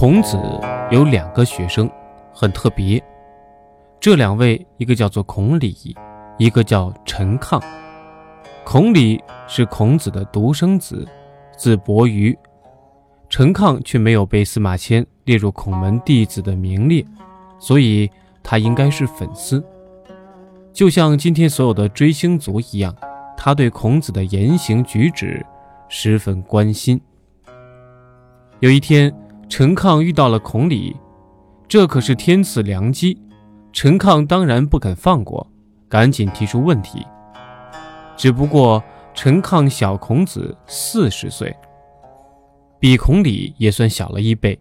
孔子有两个学生，很特别。这两位，一个叫做孔鲤，一个叫陈亢。孔鲤是孔子的独生子，字伯鱼。陈亢却没有被司马迁列入孔门弟子的名列，所以他应该是粉丝。就像今天所有的追星族一样，他对孔子的言行举止十分关心。有一天。陈亢遇到了孔鲤，这可是天赐良机。陈亢当然不肯放过，赶紧提出问题。只不过陈亢小孔子四十岁，比孔鲤也算小了一辈，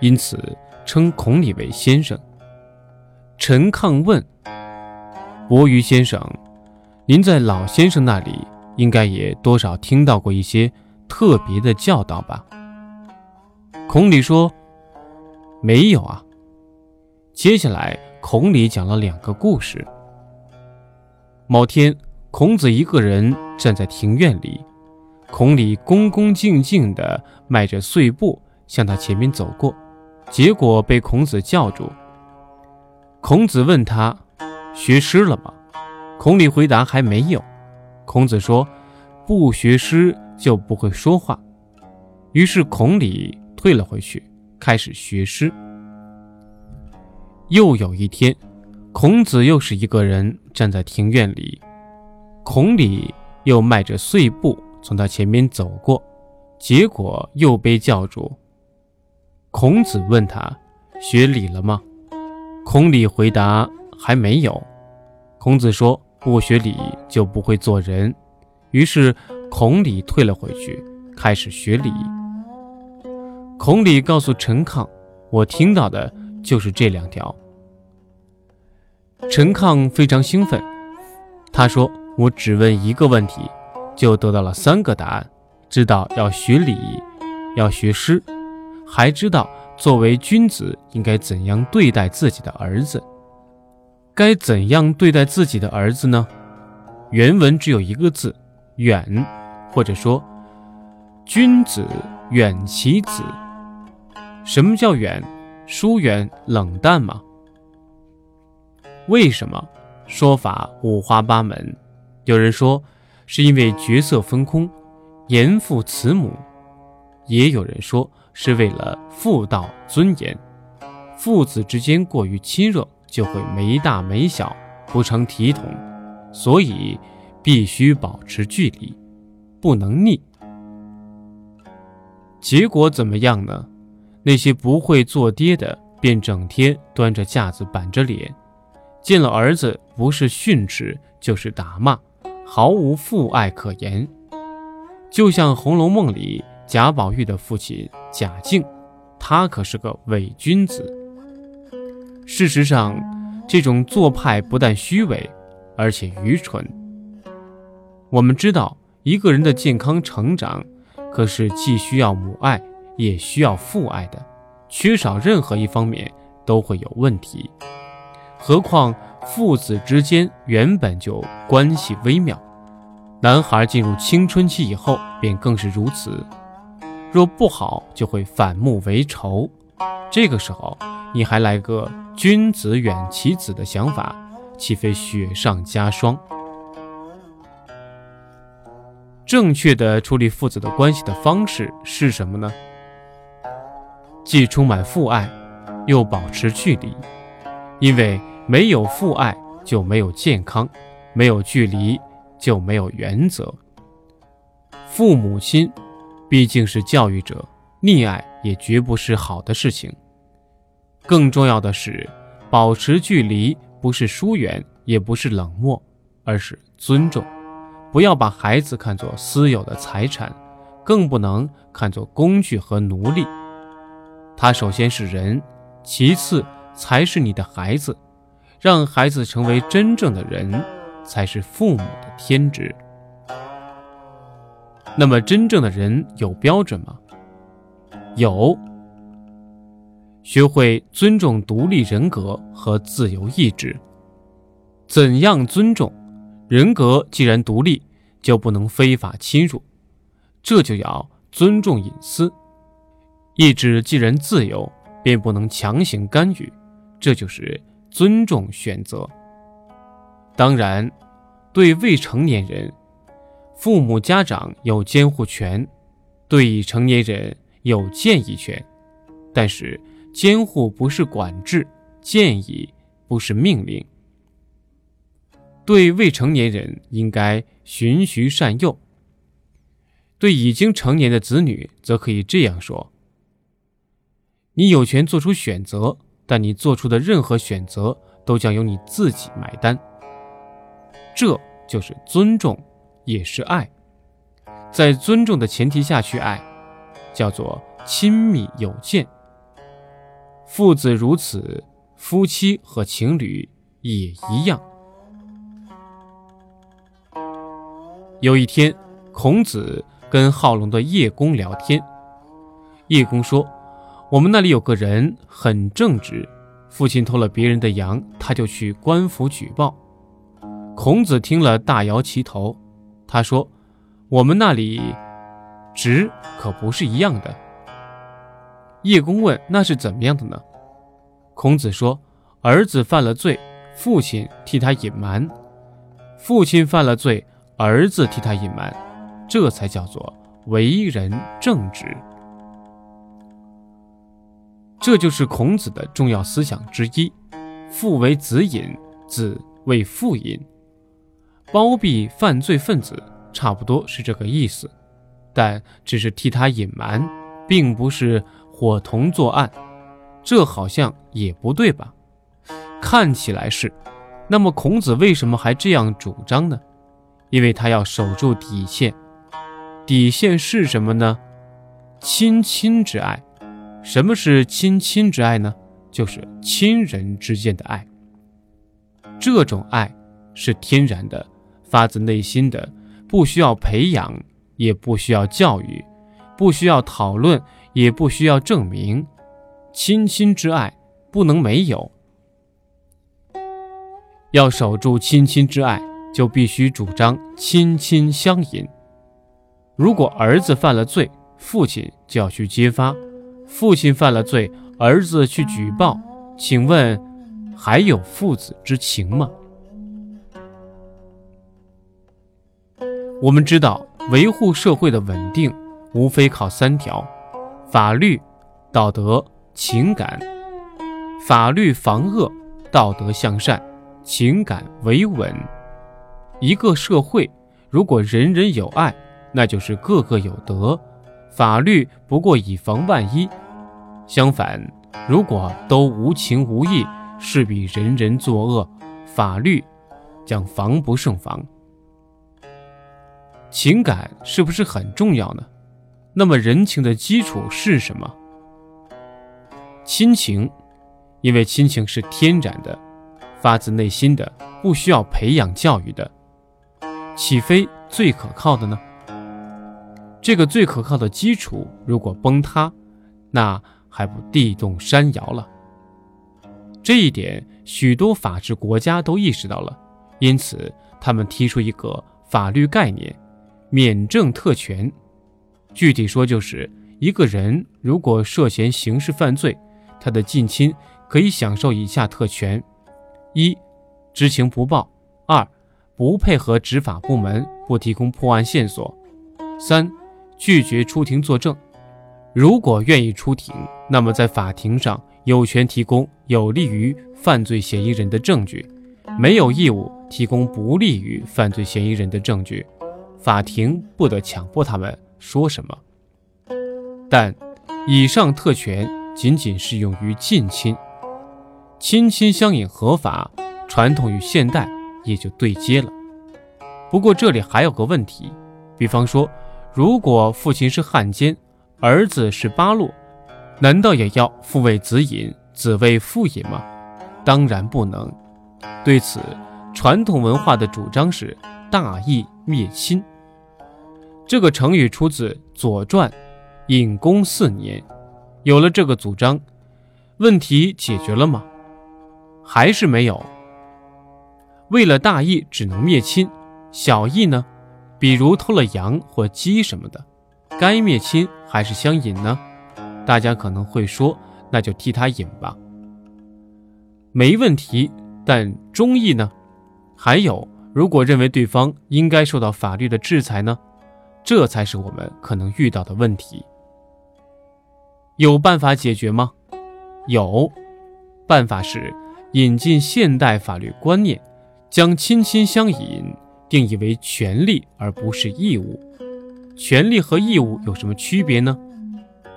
因此称孔鲤为先生。陈亢问：“伯鱼先生，您在老先生那里应该也多少听到过一些特别的教导吧？”孔鲤说：“没有啊。”接下来，孔鲤讲了两个故事。某天，孔子一个人站在庭院里，孔鲤恭恭敬敬地迈着碎步向他前面走过，结果被孔子叫住。孔子问他：“学诗了吗？”孔鲤回答：“还没有。”孔子说：“不学诗就不会说话。”于是孔鲤。退了回去，开始学诗。又有一天，孔子又是一个人站在庭院里，孔鲤又迈着碎步从他前面走过，结果又被叫住。孔子问他：“学礼了吗？”孔鲤回答：“还没有。”孔子说：“不学礼就不会做人。”于是孔鲤退了回去，开始学礼。孔鲤告诉陈亢：“我听到的就是这两条。”陈亢非常兴奋，他说：“我只问一个问题，就得到了三个答案，知道要学礼，要学诗，还知道作为君子应该怎样对待自己的儿子。该怎样对待自己的儿子呢？原文只有一个字‘远’，或者说‘君子远其子’。”什么叫远？疏远、冷淡吗？为什么？说法五花八门。有人说是因为角色分空，严父慈母；也有人说是为了妇道尊严，父子之间过于亲热就会没大没小，不成体统，所以必须保持距离，不能逆。结果怎么样呢？那些不会做爹的，便整天端着架子板着脸，见了儿子不是训斥就是打骂，毫无父爱可言。就像《红楼梦》里贾宝玉的父亲贾敬，他可是个伪君子。事实上，这种做派不但虚伪，而且愚蠢。我们知道，一个人的健康成长，可是既需要母爱。也需要父爱的，缺少任何一方面都会有问题。何况父子之间原本就关系微妙，男孩进入青春期以后便更是如此。若不好，就会反目为仇。这个时候你还来个君子远其子的想法，岂非雪上加霜？正确的处理父子的关系的方式是什么呢？既充满父爱，又保持距离，因为没有父爱就没有健康，没有距离就没有原则。父母亲毕竟是教育者，溺爱也绝不是好的事情。更重要的是，保持距离不是疏远，也不是冷漠，而是尊重。不要把孩子看作私有的财产，更不能看作工具和奴隶。他首先是人，其次才是你的孩子。让孩子成为真正的人，才是父母的天职。那么，真正的人有标准吗？有。学会尊重独立人格和自由意志。怎样尊重？人格既然独立，就不能非法侵入，这就要尊重隐私。意志既然自由，便不能强行干预，这就是尊重选择。当然，对未成年人，父母家长有监护权；对已成年人有建议权。但是，监护不是管制，建议不是命令。对未成年人应该循循善诱；对已经成年的子女，则可以这样说：你有权做出选择，但你做出的任何选择都将由你自己买单。这就是尊重，也是爱。在尊重的前提下去爱，叫做亲密有间。父子如此，夫妻和情侣也一样。有一天，孔子跟好龙的叶公聊天。叶公说：“我们那里有个人很正直，父亲偷了别人的羊，他就去官府举报。”孔子听了，大摇其头。他说：“我们那里直可不是一样的。”叶公问：“那是怎么样的呢？”孔子说：“儿子犯了罪，父亲替他隐瞒；父亲犯了罪，儿子替他隐瞒，这才叫做为人正直。”这就是孔子的重要思想之一：“父为子隐，子为父隐。”包庇犯罪分子，差不多是这个意思，但只是替他隐瞒，并不是伙同作案，这好像也不对吧？看起来是。那么孔子为什么还这样主张呢？因为他要守住底线。底线是什么呢？亲亲之爱。什么是亲亲之爱呢？就是亲人之间的爱。这种爱是天然的。发自内心的，不需要培养，也不需要教育，不需要讨论，也不需要证明。亲亲之爱不能没有，要守住亲亲之爱，就必须主张亲亲相隐。如果儿子犯了罪，父亲就要去揭发；父亲犯了罪，儿子去举报。请问，还有父子之情吗？我们知道，维护社会的稳定，无非靠三条：法律、道德、情感。法律防恶，道德向善，情感维稳。一个社会如果人人有爱，那就是个个有德，法律不过以防万一。相反，如果都无情无义，势必人人作恶，法律将防不胜防。情感是不是很重要呢？那么人情的基础是什么？亲情，因为亲情是天然的，发自内心的，不需要培养教育的，岂非最可靠的呢？这个最可靠的基础如果崩塌，那还不地动山摇了？这一点许多法治国家都意识到了，因此他们提出一个法律概念。免政特权，具体说就是一个人如果涉嫌刑事犯罪，他的近亲可以享受以下特权：一、知情不报；二、不配合执法部门，不提供破案线索；三、拒绝出庭作证。如果愿意出庭，那么在法庭上有权提供有利于犯罪嫌疑人的证据，没有义务提供不利于犯罪嫌疑人的证据。法庭不得强迫他们说什么，但以上特权仅仅适用于近亲，亲亲相隐合法，传统与现代也就对接了。不过这里还有个问题，比方说，如果父亲是汉奸，儿子是八路，难道也要父为子隐，子为父隐吗？当然不能。对此，传统文化的主张是大义灭亲。这个成语出自《左传》，隐公四年。有了这个主张，问题解决了吗？还是没有。为了大义，只能灭亲；小义呢？比如偷了羊或鸡什么的，该灭亲还是相隐呢？大家可能会说，那就替他引吧。没问题，但中意呢？还有，如果认为对方应该受到法律的制裁呢？这才是我们可能遇到的问题。有办法解决吗？有，办法是引进现代法律观念，将亲亲相引定义为权利而不是义务。权利和义务有什么区别呢？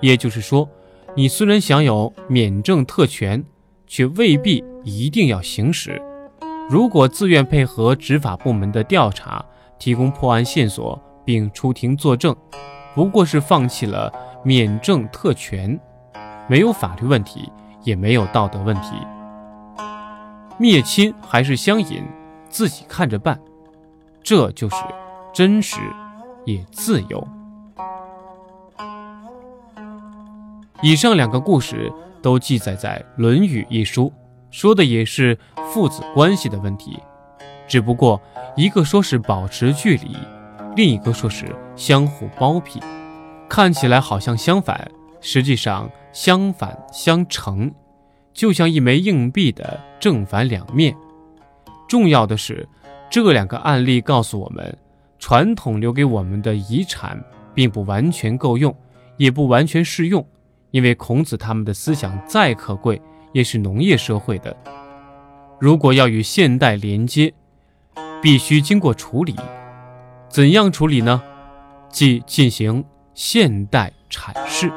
也就是说，你虽然享有免证特权，却未必一定要行使。如果自愿配合执法部门的调查，提供破案线索并出庭作证，不过是放弃了免证特权，没有法律问题，也没有道德问题。灭亲还是相引，自己看着办。这就是真实，也自由。以上两个故事都记载在《论语》一书。说的也是父子关系的问题，只不过一个说是保持距离，另一个说是相互包庇，看起来好像相反，实际上相反相成，就像一枚硬币的正反两面。重要的是，这两个案例告诉我们，传统留给我们的遗产并不完全够用，也不完全适用，因为孔子他们的思想再可贵。也是农业社会的，如果要与现代连接，必须经过处理。怎样处理呢？即进行现代阐释。